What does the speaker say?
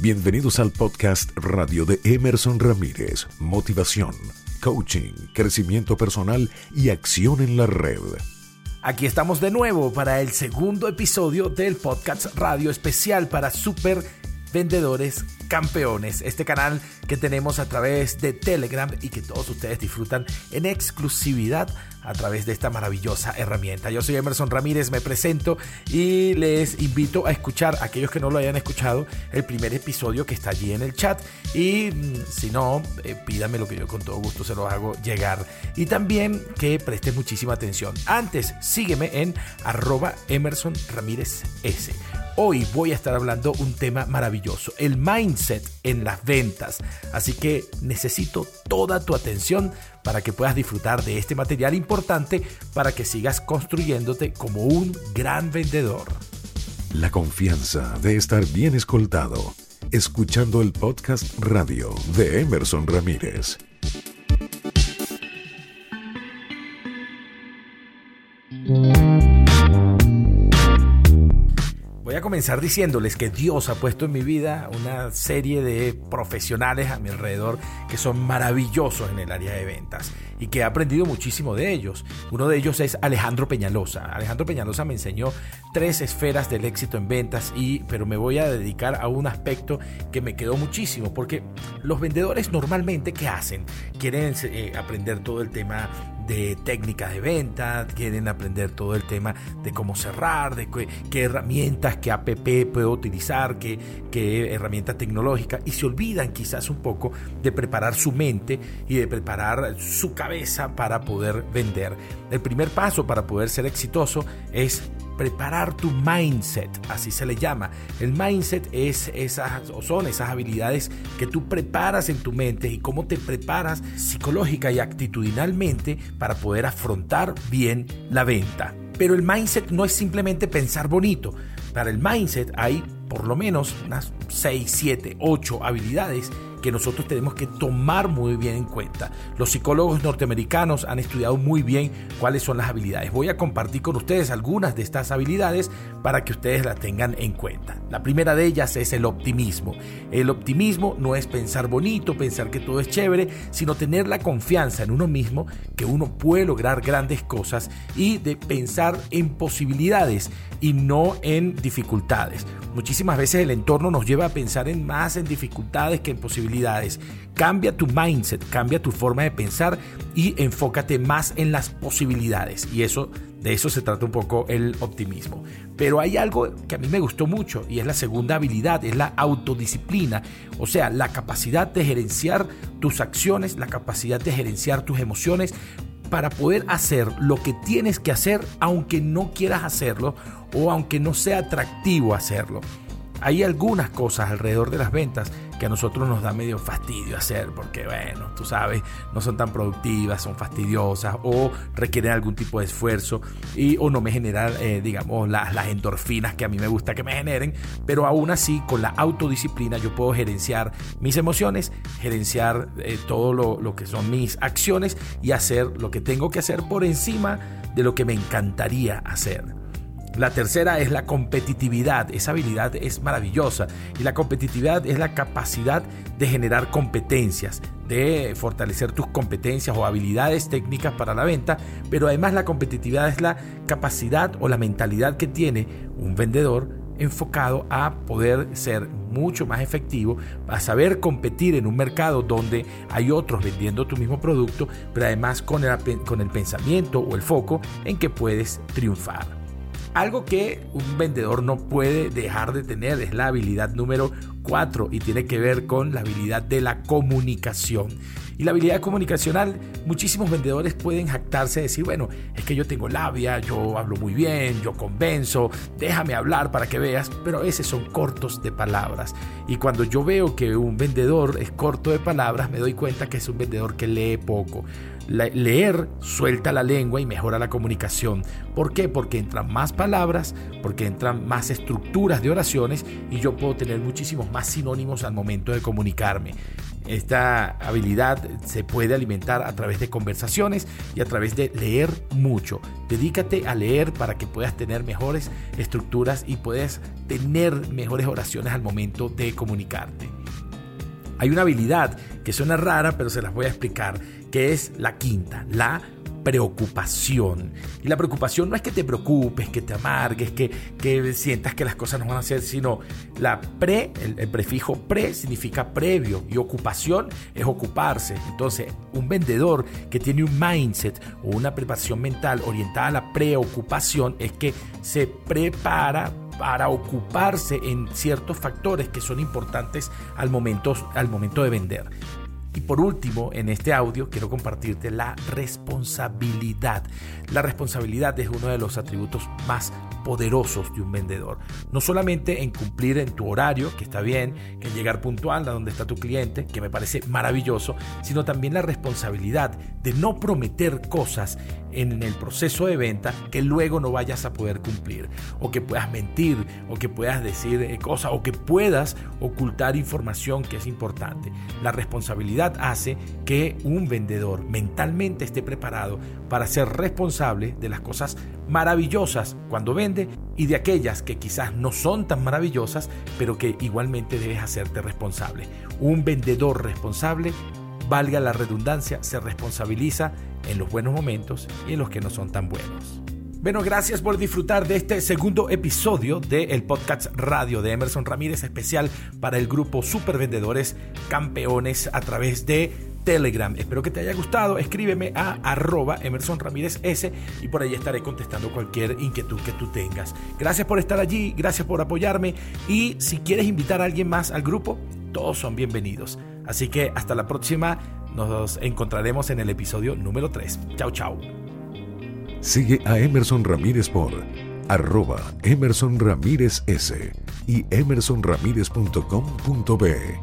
Bienvenidos al podcast radio de Emerson Ramírez, motivación, coaching, crecimiento personal y acción en la red. Aquí estamos de nuevo para el segundo episodio del podcast radio especial para super vendedores campeones, este canal que tenemos a través de Telegram y que todos ustedes disfrutan en exclusividad a través de esta maravillosa herramienta. Yo soy Emerson Ramírez, me presento y les invito a escuchar, aquellos que no lo hayan escuchado, el primer episodio que está allí en el chat y mm, si no, eh, pídame lo que yo con todo gusto se lo hago llegar. Y también que prestes muchísima atención. Antes, sígueme en arroba Emerson Ramírez S. Hoy voy a estar hablando un tema maravilloso, el mindset en las ventas. Así que necesito toda tu atención para que puedas disfrutar de este material importante para que sigas construyéndote como un gran vendedor. La confianza de estar bien escoltado, escuchando el podcast radio de Emerson Ramírez. Comenzar diciéndoles que Dios ha puesto en mi vida una serie de profesionales a mi alrededor que son maravillosos en el área de ventas y que he aprendido muchísimo de ellos. Uno de ellos es Alejandro Peñalosa. Alejandro Peñalosa me enseñó tres esferas del éxito en ventas y pero me voy a dedicar a un aspecto que me quedó muchísimo porque los vendedores normalmente ¿qué hacen? Quieren eh, aprender todo el tema de técnicas de venta, quieren aprender todo el tema de cómo cerrar, de qué, herramientas, qué app puedo utilizar, qué, qué herramienta tecnológica, y se olvidan quizás un poco de preparar su mente y de preparar su cabeza para poder vender. El primer paso para poder ser exitoso es preparar tu mindset, así se le llama. El mindset es esas o son esas habilidades que tú preparas en tu mente y cómo te preparas psicológica y actitudinalmente para poder afrontar bien la venta. Pero el mindset no es simplemente pensar bonito. Para el mindset hay por lo menos unas 6, 7, 8 habilidades que nosotros tenemos que tomar muy bien en cuenta. Los psicólogos norteamericanos han estudiado muy bien cuáles son las habilidades. Voy a compartir con ustedes algunas de estas habilidades para que ustedes las tengan en cuenta. La primera de ellas es el optimismo. El optimismo no es pensar bonito, pensar que todo es chévere, sino tener la confianza en uno mismo que uno puede lograr grandes cosas y de pensar en posibilidades y no en dificultades. Muchísimas veces el entorno nos lleva a pensar en más en dificultades que en posibilidades Cambia tu mindset, cambia tu forma de pensar y enfócate más en las posibilidades. Y eso, de eso se trata un poco el optimismo. Pero hay algo que a mí me gustó mucho y es la segunda habilidad, es la autodisciplina. O sea, la capacidad de gerenciar tus acciones, la capacidad de gerenciar tus emociones para poder hacer lo que tienes que hacer aunque no quieras hacerlo o aunque no sea atractivo hacerlo. Hay algunas cosas alrededor de las ventas que a nosotros nos da medio fastidio hacer porque, bueno, tú sabes, no son tan productivas, son fastidiosas o requieren algún tipo de esfuerzo y o no me generan, eh, digamos, las, las endorfinas que a mí me gusta que me generen, pero aún así con la autodisciplina yo puedo gerenciar mis emociones, gerenciar eh, todo lo, lo que son mis acciones y hacer lo que tengo que hacer por encima de lo que me encantaría hacer. La tercera es la competitividad. Esa habilidad es maravillosa. Y la competitividad es la capacidad de generar competencias, de fortalecer tus competencias o habilidades técnicas para la venta. Pero además la competitividad es la capacidad o la mentalidad que tiene un vendedor enfocado a poder ser mucho más efectivo, a saber competir en un mercado donde hay otros vendiendo tu mismo producto, pero además con el, pensamiento o el foco en que puedes triunfar. Algo que un vendedor no puede dejar de tener es la habilidad número 4 y tiene que ver con la habilidad de la comunicación. Y la habilidad comunicacional, muchísimos vendedores pueden jactarse de decir, bueno, es que yo tengo labia, yo hablo muy bien, yo convenzo, déjame hablar para que veas, pero veces son cortos de palabras. Y cuando yo veo que un vendedor es corto de palabras, me doy cuenta que es un vendedor que lee poco leer suelta la lengua y mejora la comunicación. ¿Por qué? Porque entran más palabras, porque entran más estructuras de oraciones y yo puedo tener muchísimos más sinónimos al momento de comunicarme. Esta habilidad se puede alimentar a través de conversaciones y a través de leer mucho. Dedícate a leer para que puedas tener mejores estructuras y puedas tener mejores oraciones al momento de comunicarte. Hay una habilidad que suena rara, pero se las voy a explicar, que es la quinta, la preocupación. Y la preocupación no es que te preocupes, que te amargues, que, que sientas que las cosas no van a ser, sino la pre, el, prefijo pre significa previo y ocupación es ocuparse. Entonces, un vendedor que tiene un mindset o una preparación mental orientada a la preocupación es que se prepara para ocuparse en ciertos factores que son importantes al momento, al momento de vender. Y por último, en este audio quiero compartirte la responsabilidad. La responsabilidad es uno de los atributos más poderosos de un vendedor. No solamente en cumplir en tu horario, que está bien, en llegar puntual a donde está tu cliente, que me parece maravilloso, sino también la responsabilidad de no prometer cosas en el proceso de venta que luego no vayas a poder cumplir, o que puedas mentir, o que puedas decir eh, cosas, o que puedas ocultar información que es importante. La responsabilidad hace que un vendedor mentalmente esté preparado para ser responsable de las cosas maravillosas cuando vende y de aquellas que quizás no son tan maravillosas, pero que igualmente debes hacerte responsable. Un vendedor responsable, valga la redundancia, se responsabiliza en los buenos momentos y en los que no son tan buenos. Bueno, gracias por disfrutar de este segundo episodio del podcast radio de Emerson Ramírez, especial para el grupo Supervendedores Campeones a través de Telegram. Espero que te haya gustado. Escríbeme a arroba Emerson Ramírez S y por ahí estaré contestando cualquier inquietud que tú tengas. Gracias por estar allí, gracias por apoyarme y si quieres invitar a alguien más al grupo, todos son bienvenidos. Así que hasta la próxima, nos encontraremos en el episodio número 3. Chao, chao. Sigue a Emerson Ramírez por arroba Emerson Ramírez S y emersonramírez.com.be.